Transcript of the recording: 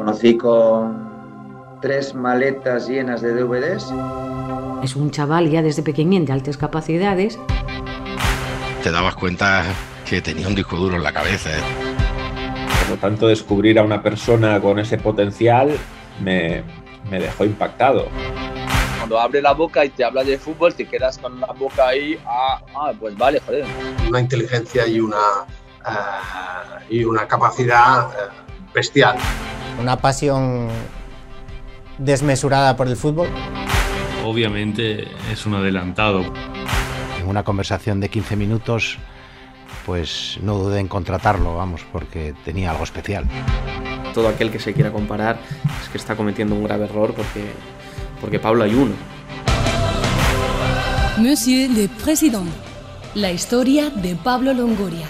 conocí con tres maletas llenas de DVDs. Es un chaval ya desde pequeñín de altas capacidades. Te dabas cuenta que tenía un disco duro en la cabeza. ¿eh? Por lo tanto, descubrir a una persona con ese potencial me, me dejó impactado. Cuando abre la boca y te habla de fútbol, te quedas con la boca ahí, ah, ah pues vale, joder. Una inteligencia y una, uh, y una capacidad uh, bestial. Una pasión desmesurada por el fútbol. Obviamente es un adelantado. En una conversación de 15 minutos pues no dudé en contratarlo, vamos, porque tenía algo especial. Todo aquel que se quiera comparar es que está cometiendo un grave error porque, porque Pablo hay uno. Monsieur le Président, la historia de Pablo Longoria.